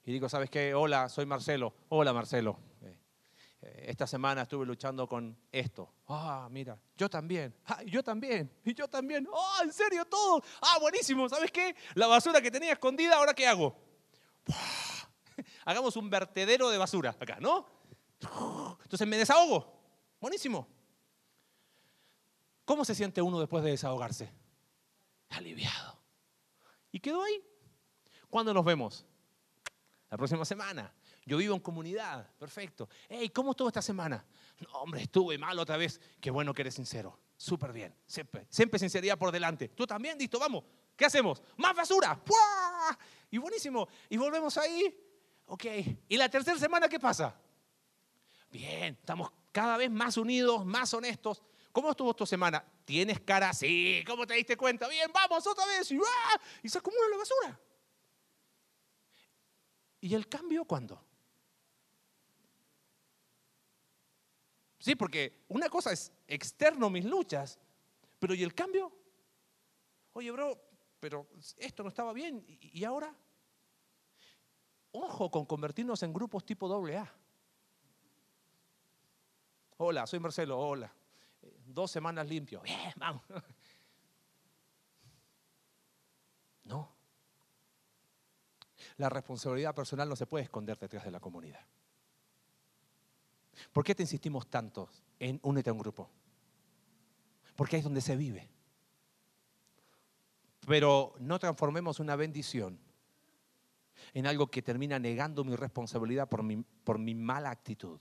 Y digo, ¿sabes qué? Hola, soy Marcelo. Hola, Marcelo. Eh, eh, esta semana estuve luchando con esto. Ah, mira, yo también. Ah, yo también. Y yo también. Ah, ¿en serio todo? Ah, buenísimo. ¿Sabes qué? La basura que tenía escondida, ¿ahora qué hago? Hagamos un vertedero de basura acá, ¿no? Entonces me desahogo. Buenísimo. ¿Cómo se siente uno después de desahogarse? Aliviado. Y quedó ahí. ¿Cuándo nos vemos? La próxima semana. Yo vivo en comunidad. Perfecto. Hey, ¿cómo estuvo esta semana? No, hombre, estuve mal otra vez. Qué bueno que eres sincero. Súper bien. Siempre, siempre sinceridad por delante. Tú también, listo, vamos. ¿Qué hacemos? Más basura. Y buenísimo. Y volvemos ahí. Ok. ¿Y la tercera semana qué pasa? Bien, estamos cada vez más unidos, más honestos. ¿Cómo estuvo tu semana? ¿Tienes cara así? ¿Cómo te diste cuenta? Bien, vamos otra vez. Y, ¡ah! y se acumula la basura. ¿Y el cambio cuándo? Sí, porque una cosa es externo mis luchas, pero ¿y el cambio? Oye, bro, pero esto no estaba bien, ¿y ahora? Ojo con convertirnos en grupos tipo AA. Hola, soy Marcelo, hola dos semanas limpio. Bien, vamos. No. La responsabilidad personal no se puede esconder detrás de la comunidad. ¿Por qué te insistimos tanto en únete a un grupo? Porque ahí es donde se vive. Pero no transformemos una bendición en algo que termina negando mi responsabilidad por mi, por mi mala actitud.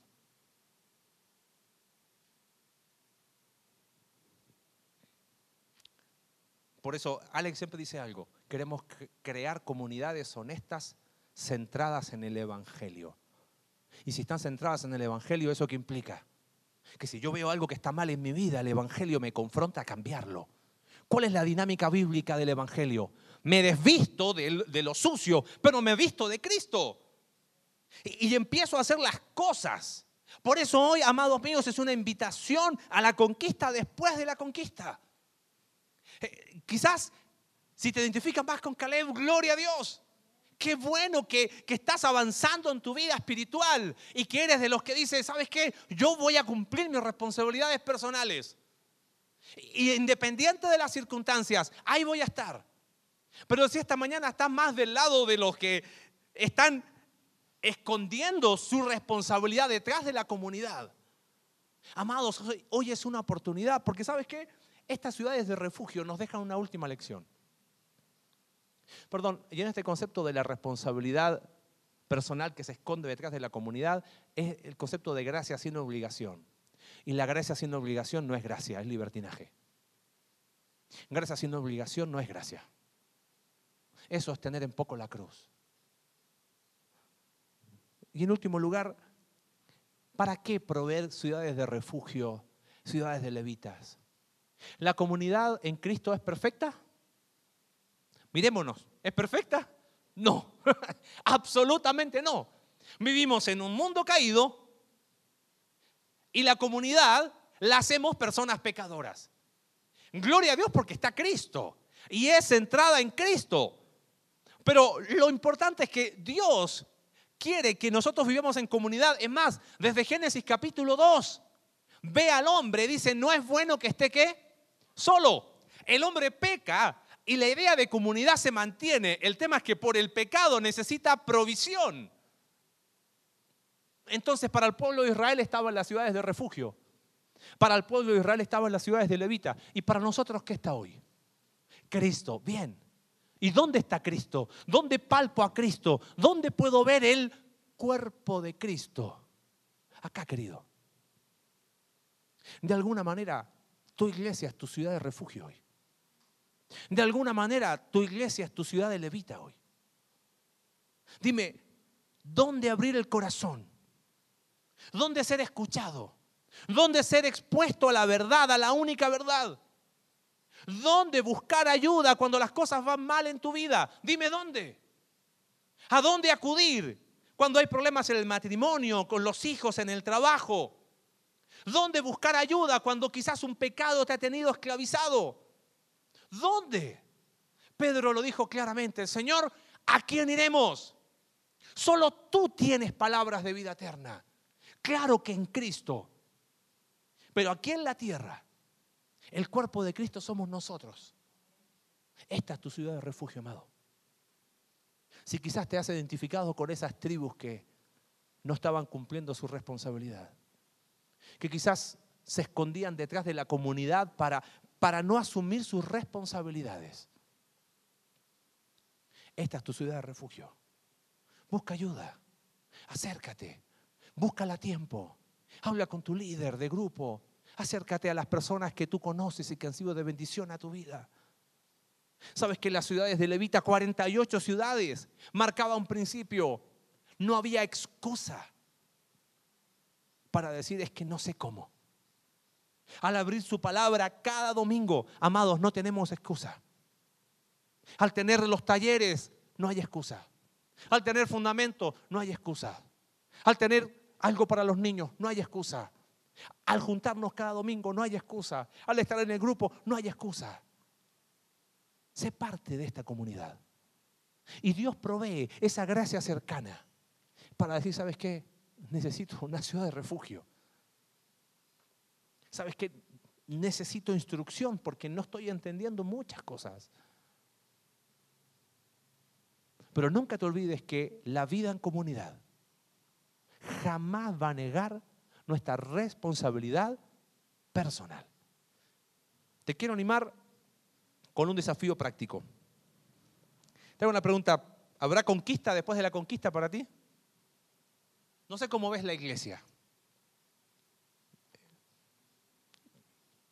Por eso Alex siempre dice algo, queremos crear comunidades honestas centradas en el Evangelio. Y si están centradas en el Evangelio, ¿eso qué implica? Que si yo veo algo que está mal en mi vida, el Evangelio me confronta a cambiarlo. ¿Cuál es la dinámica bíblica del Evangelio? Me desvisto de, de lo sucio, pero me visto de Cristo. Y, empiezo a hacer las cosas. Por eso hoy, amados míos, es una invitación a la conquista después de la conquista. Eh, quizás si te identificas más con Caleb, gloria a Dios. Qué bueno que, que, estás avanzando en tu vida espiritual y que eres de los que dice, ¿sabes qué? Yo voy a cumplir mis responsabilidades personales. Y independiente de las circunstancias, ahí voy a estar. Pero si esta mañana estás más del lado de los que están escondiendo su responsabilidad detrás de la comunidad. Amados, hoy es una oportunidad, porque ¿sabes qué? Estas ciudades de refugio nos dejan una última lección. Perdón, y en este concepto de la responsabilidad personal que se esconde detrás de la comunidad es el concepto de gracia sin obligación. Y la gracia sin obligación no es gracia, es libertinaje. Gracia sin obligación no es gracia. Eso es tener en poco la cruz. Y en último lugar, ¿para qué proveer ciudades de refugio, ciudades de levitas? ¿La comunidad en Cristo es perfecta? Mirémonos, ¿es perfecta? No, absolutamente no. Vivimos en un mundo caído y la comunidad la hacemos personas pecadoras. Gloria a Dios porque está Cristo y es centrada en Cristo. Pero lo importante es que Dios quiere que nosotros vivamos en comunidad. Es más, desde Génesis capítulo 2, ve al hombre, dice, no es bueno que esté qué? solo. El hombre peca y la idea de comunidad se mantiene. El tema es que por el pecado necesita provisión. Entonces para el pueblo de Israel estaban las ciudades de refugio. Para el pueblo de Israel estaban las ciudades de Levita. ¿Y para nosotros qué está hoy? Cristo. Bien. ¿Y dónde está Cristo? ¿Dónde palpo a Cristo? ¿Dónde puedo ver el cuerpo de Cristo? Acá, querido. De alguna manera, tu iglesia es tu ciudad de refugio hoy. De alguna manera, tu iglesia es tu ciudad de levita hoy. Dime, ¿dónde abrir el corazón? ¿Dónde ser escuchado? ¿Dónde ser expuesto a la verdad, a la única verdad? ¿Dónde buscar ayuda cuando las cosas van mal en tu vida? Dime dónde. ¿A dónde acudir cuando hay problemas en el matrimonio, con los hijos, en el trabajo? ¿Dónde buscar ayuda cuando quizás un pecado te ha tenido esclavizado? ¿Dónde? Pedro lo dijo claramente, Señor, ¿a quién iremos? Solo tú tienes palabras de vida eterna. Claro que en Cristo. Pero aquí en la tierra, el cuerpo de Cristo somos nosotros. Esta es tu ciudad de refugio, amado. Si quizás te has identificado con esas tribus que no estaban cumpliendo su responsabilidad, que quizás se escondían detrás de la comunidad para, para no asumir sus responsabilidades. Esta es tu ciudad de refugio. Busca ayuda, acércate, búscala a tiempo, habla con tu líder de grupo, acércate a las personas que tú conoces y que han sido de bendición a tu vida. Sabes que las ciudades de Levita, 48 ciudades, marcaba un principio. No había excusa para decir es que no sé cómo. Al abrir su palabra cada domingo, amados, no tenemos excusa. Al tener los talleres, no hay excusa. Al tener fundamento, no hay excusa. Al tener algo para los niños, no hay excusa. Al juntarnos cada domingo, no hay excusa. Al estar en el grupo, no hay excusa. Sé parte de esta comunidad. Y Dios provee esa gracia cercana para decir, ¿sabes qué? Necesito una ciudad de refugio. ¿Sabes qué? Necesito instrucción porque no estoy entendiendo muchas cosas. Pero nunca te olvides que la vida en comunidad jamás va a negar nuestra responsabilidad personal. Te quiero animar con un desafío práctico. Te hago una pregunta, ¿habrá conquista después de la conquista para ti? No sé cómo ves la iglesia.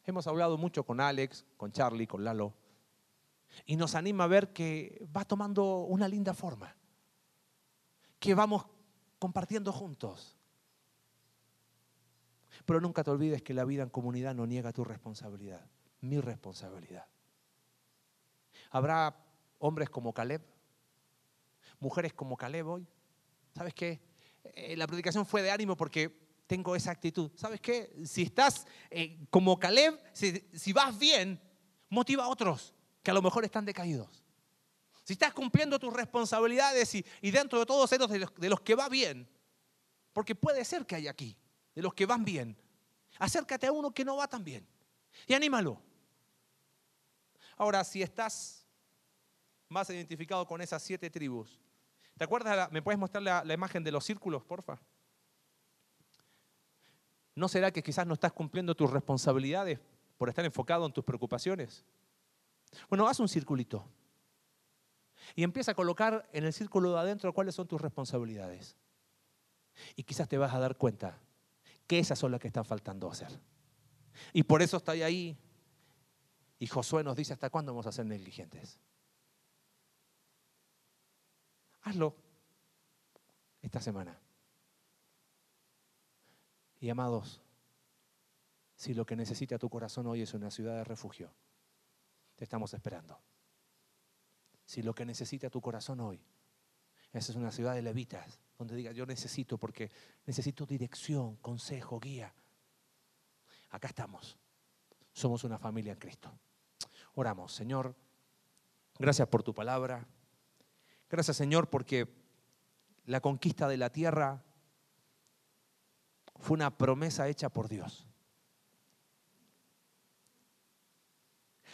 Hemos hablado mucho con Alex, con Charlie, con Lalo, y nos anima a ver que va tomando una linda forma, que vamos compartiendo juntos. Pero nunca te olvides que la vida en comunidad no niega tu responsabilidad, mi responsabilidad. Habrá hombres como Caleb, mujeres como Caleb hoy. ¿Sabes qué? Eh, la predicación fue de ánimo porque tengo esa actitud. ¿Sabes qué? Si estás eh, como Caleb, si, vas bien, motiva a otros que a lo mejor están decaídos. Si estás cumpliendo tus responsabilidades y, dentro de todos esos de los, que va bien, porque puede ser que hay aquí, de los que van bien, acércate a uno que no va tan bien y anímalo. Ahora, si estás más identificado con esas siete tribus. ¿Te acuerdas? ¿Me puedes mostrar la, imagen de los círculos, porfa? ¿No será que quizás no estás cumpliendo tus responsabilidades por estar enfocado en tus preocupaciones? Bueno, haz un circulito y empieza a colocar en el círculo de adentro cuáles son tus responsabilidades. Y quizás te vas a dar cuenta que esas son las que están faltando hacer. Y por eso está ahí. Y Josué nos dice, ¿hasta cuándo vamos a ser negligentes? Hazlo esta semana. Y amados, si lo que necesita tu corazón hoy es una ciudad de refugio, te estamos esperando. Si lo que necesita tu corazón hoy es una ciudad de levitas, donde diga yo necesito porque necesito dirección, consejo, guía. Acá estamos. Somos una familia en Cristo. Oramos, Señor, gracias por tu palabra. Gracias Señor porque la conquista de la tierra fue una promesa hecha por Dios.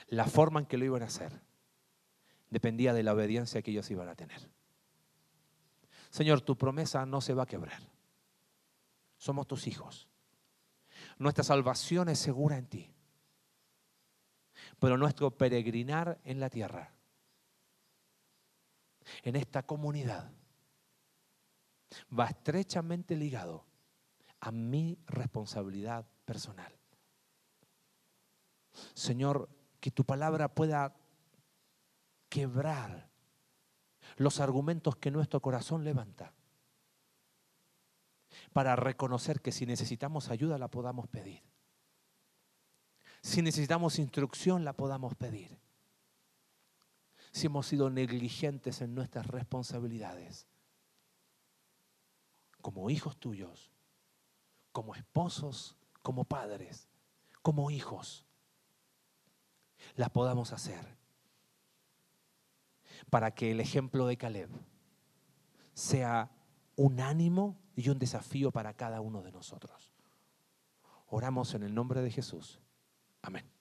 La forma en que lo iban a hacer dependía de la obediencia que ellos iban a tener. Señor, tu promesa no se va a quebrar. Somos tus hijos. Nuestra salvación es segura en ti. Pero nuestro peregrinar en la tierra en esta comunidad va estrechamente ligado a mi responsabilidad personal. Señor, que tu palabra pueda quebrar los argumentos que nuestro corazón levanta para reconocer que si necesitamos ayuda la podamos pedir. Si necesitamos instrucción la podamos pedir si hemos sido negligentes en nuestras responsabilidades. Como hijos tuyos, como esposos, como padres, como hijos, las podamos hacer para que el ejemplo de Caleb sea un ánimo y un desafío para cada uno de nosotros. Oramos en el nombre de Jesús. Amén.